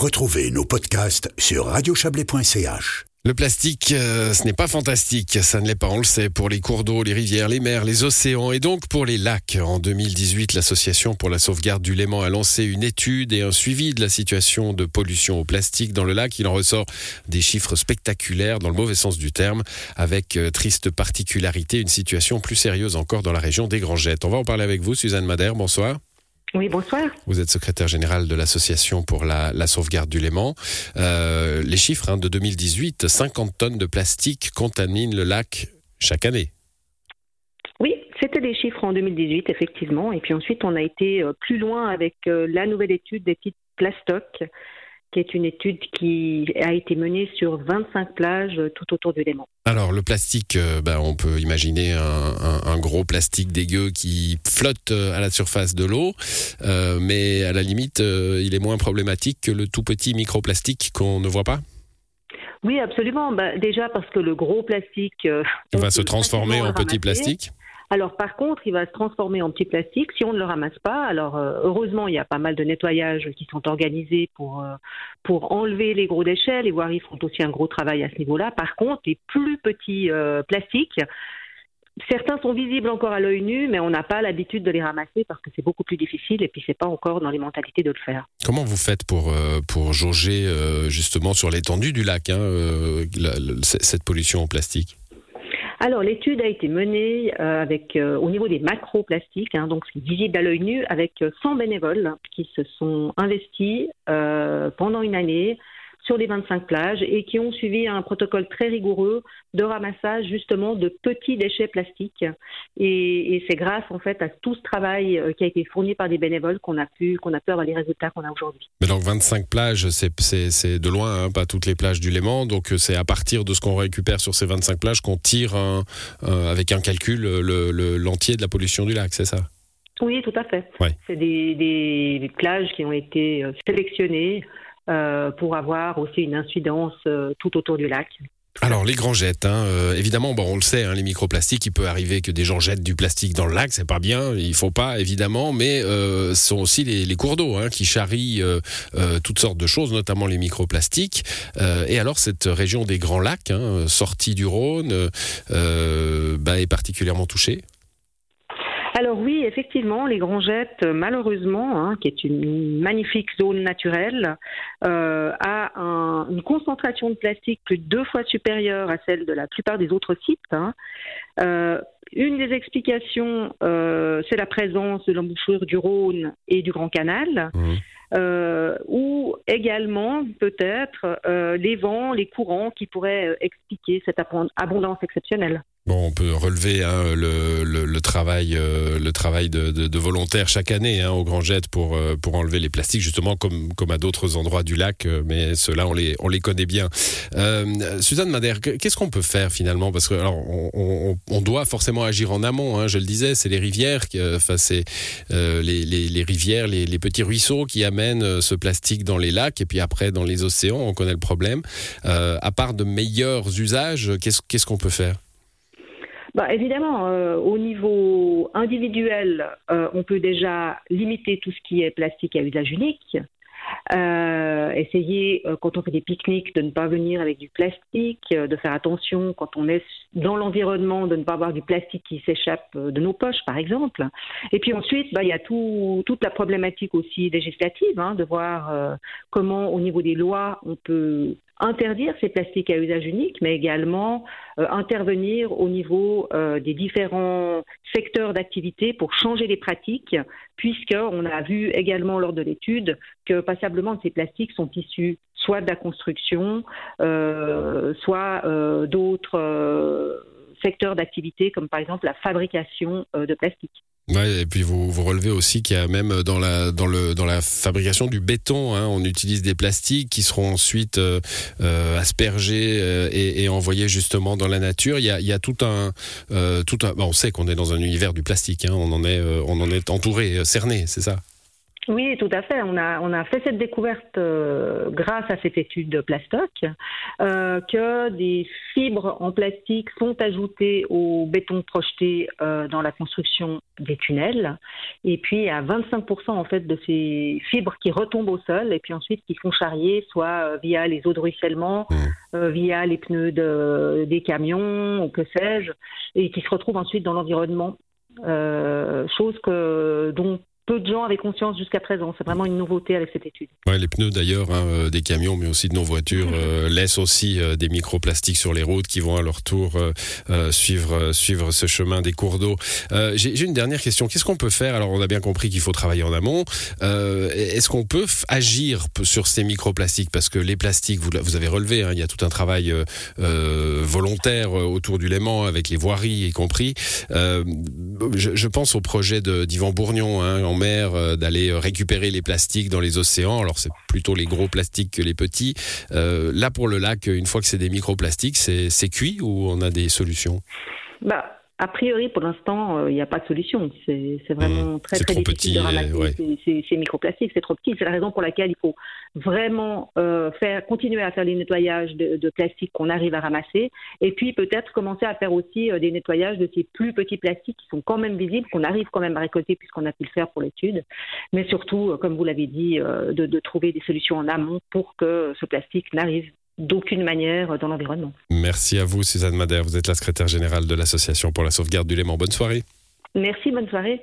Retrouvez nos podcasts sur radiochablais.ch. Le plastique, euh, ce n'est pas fantastique, ça ne l'est pas, on le sait, pour les cours d'eau, les rivières, les mers, les océans et donc pour les lacs. En 2018, l'Association pour la sauvegarde du Léman a lancé une étude et un suivi de la situation de pollution au plastique dans le lac. Il en ressort des chiffres spectaculaires dans le mauvais sens du terme, avec euh, triste particularité, une situation plus sérieuse encore dans la région des Grangettes. On va en parler avec vous, Suzanne Madère, bonsoir. Oui, bonsoir. Vous êtes secrétaire général de l'Association pour la, la sauvegarde du Léman. Euh, les chiffres hein, de 2018, 50 tonnes de plastique contaminent le lac chaque année. Oui, c'était des chiffres en 2018, effectivement. Et puis ensuite, on a été euh, plus loin avec euh, la nouvelle étude des petites plastoc qui est une étude qui a été menée sur 25 plages euh, tout autour du Léman. Alors le plastique, euh, ben, on peut imaginer un, un- un gros plastique dégueu qui flotte euh, à la surface de l'eau, euh, mais à la limite, euh, il est moins problématique que le tout petit microplastique qu'on ne voit pas? Oui, absolument. Bah, déjà parce que le gros plastique euh, va se transformer en petit plastique? Alors par contre, il va se transformer en petit plastique si on ne le ramasse pas. Alors euh, heureusement, il y a pas mal de nettoyages qui sont organisés pour euh, pour enlever les gros déchets. Les voiries font aussi un gros travail à ce niveau-là. Par contre, les plus petits euh, plastiques, certains sont visibles encore à l'œil nu, mais on n'a pas l'habitude de les ramasser parce que c'est beaucoup plus difficile et puis c'est pas encore dans les mentalités de le faire. Comment vous faites pour, jauger justement sur l'étendue du lac hein, cette pollution au plastique? Alors, l'étude a été menée euh, avec, euh, au niveau des macroplastiques, hein, donc visible à l'œil nu, avec euh, 100 bénévoles qui se sont investis euh, pendant une année sur les 25 plages et qui ont suivi un protocole très rigoureux de ramassage justement de petits déchets plastiques. Et, et c'est grâce en fait à tout ce travail euh, qui a été fourni par des bénévoles qu'on a pu qu'on a pu avoir les résultats qu'on a aujourd'hui. Mais donc 25 plages, c'est- c'est c'est de loin, hein, pas toutes les plages du Léman. Donc euh, c'est à partir de ce qu'on récupère sur ces 25 plages qu'on tire un- avec un calcul le- le- l'entier de la pollution du lac, c'est ça? Oui, tout à fait. Ouais. C'est des, plages qui ont été euh, sélectionnées euh, pour avoir aussi une incidence euh, tout autour du lac. Alors les grands jets, hein, euh, évidemment, bon, on le sait, hein, les microplastiques, il peut arriver que des gens jettent du plastique dans le lac, c'est pas bien, il faut pas évidemment, mais euh, ce sont aussi les, cours d'eau hein, qui charrient euh, euh, toutes sortes de choses, notamment les microplastiques. Euh, et alors cette région des grands lacs, sortie du Rhône, euh, euh, bah, est particulièrement touchée. Alors oui, effectivement, les Grangettes, euh, malheureusement, hein, qui est une magnifique zone naturelle, euh, a un- une concentration de plastique plus de deux fois supérieure à celle de la plupart des autres sites. hein. Euh, une des explications, c'est la présence de l'embouchure du Rhône et du Grand Canal. Mhm. Euh, ou également peut-être euh, les vents, les courants qui pourraient euh, expliquer cette abond- abondance exceptionnelle. On peut relever hein, le, travail, euh, le travail de, volontaires chaque année hein, au Grand Jet pour, enlever les plastiques, justement comme, à d'autres endroits du lac, mais ceux-là, on les, on les connaît bien. Suzanne Madère, que- qu'est-ce qu'on peut faire finalement? Parce que alors, on, doit forcément agir en amont, hein, je le disais, c'est les rivières, enfin, c'est les, rivières, les petits ruisseaux qui amènent euh, ce plastique dans les lacs et puis après dans les océans, on connaît le problème. Euh, à part de meilleurs usages, qu'est-ce qu'on peut faire? Bah, évidemment, euh, au niveau individuel, on peut déjà limiter tout ce qui est plastique à usage unique. Euh, essayer, euh, quand on fait des pique-niques, de ne pas venir avec du plastique, euh, de faire attention quand on est dans l'environnement, de ne pas avoir du plastique qui s'échappe euh, de nos poches, par exemple. Et puis ensuite, bah, il y a tout, toute la problématique aussi législative, hein, de voir euh, comment, au niveau des lois, on peut interdire ces plastiques à usage unique, mais également euh, intervenir au niveau euh, des différents secteurs d'activité pour changer les pratiques, puisqu'on a vu également lors de l'étude que passablement ces plastiques sont issus soit de la construction, euh, soit d'autres secteurs d'activité, comme par exemple la fabrication de plastique. Ouais, et puis vous, vous relevez aussi qu'il y a même dans la, dans le, dans la fabrication du béton, hein, on utilise des plastiques qui seront ensuite euh, euh, aspergés euh, et, et envoyés justement dans la nature. Il y a, il y a tout un, euh, tout un. bon, on sait qu'on est dans un univers du plastique. Hein, on en est, euh, on en est entouré, euh, cerné, c'est ça? Oui, tout à fait. On a, on a fait cette découverte euh, grâce à cette étude de Plastoc euh, que des fibres en plastique sont ajoutées au béton projeté euh, dans la construction des tunnels. Et puis, à 25% en fait de ces fibres qui retombent au sol et puis ensuite qui sont charriées soit via les eaux de ruissellement, mmh. via les pneus de, des camions ou que sais-je, et qui se retrouvent ensuite dans l'environnement. chose que dont peu de gens avaient conscience jusqu'à présent. C'est vraiment une nouveauté avec cette étude. Ouais, les pneus d'ailleurs hein, euh, des camions, mais aussi de nos voitures, euh, laissent aussi euh, des microplastiques sur les routes qui vont à leur tour suivre suivre ce chemin des cours d'eau. J'ai une dernière question. Qu'est-ce qu'on peut faire? Alors, on a bien compris qu'il faut travailler en amont. Est-ce qu'on peut agir sur ces microplastiques? Parce que les plastiques, vous, vous avez relevé, hein, il y a tout un travail volontaire autour du Léman, avec les voiries y compris. Je, je, pense au projet d'Yvan Bourgnon hein, en mer euh, d'aller récupérer les plastiques dans les océans. Alors c'est plutôt les gros plastiques que les petits. Euh, là pour le lac, une fois que c'est des microplastiques, c'est cuit ou on a des solutions? Bah, a priori, pour l'instant, euh, il n'y a pas de solution. C'est vraiment mmh. très très difficile petit, de ramasser ces, microplastiques. C'est trop petit. C'est la raison pour laquelle il faut vraiment euh, faire continuer à faire les nettoyages de, de plastique qu'on arrive à ramasser, et puis peut-être commencer à faire aussi euh, des nettoyages de ces plus petits plastiques qui sont quand même visibles, qu'on arrive quand même à récolter puisqu'on a pu le faire pour l'étude. Mais surtout, comme vous l'avez dit, de, de trouver des solutions en amont pour que ce plastique n'arrive d'aucune manière dans l'environnement. Merci à vous, Suzanne Madère. Vous êtes la secrétaire générale de l'Association pour la sauvegarde du Léman. Bonne soirée. Merci, bonne soirée.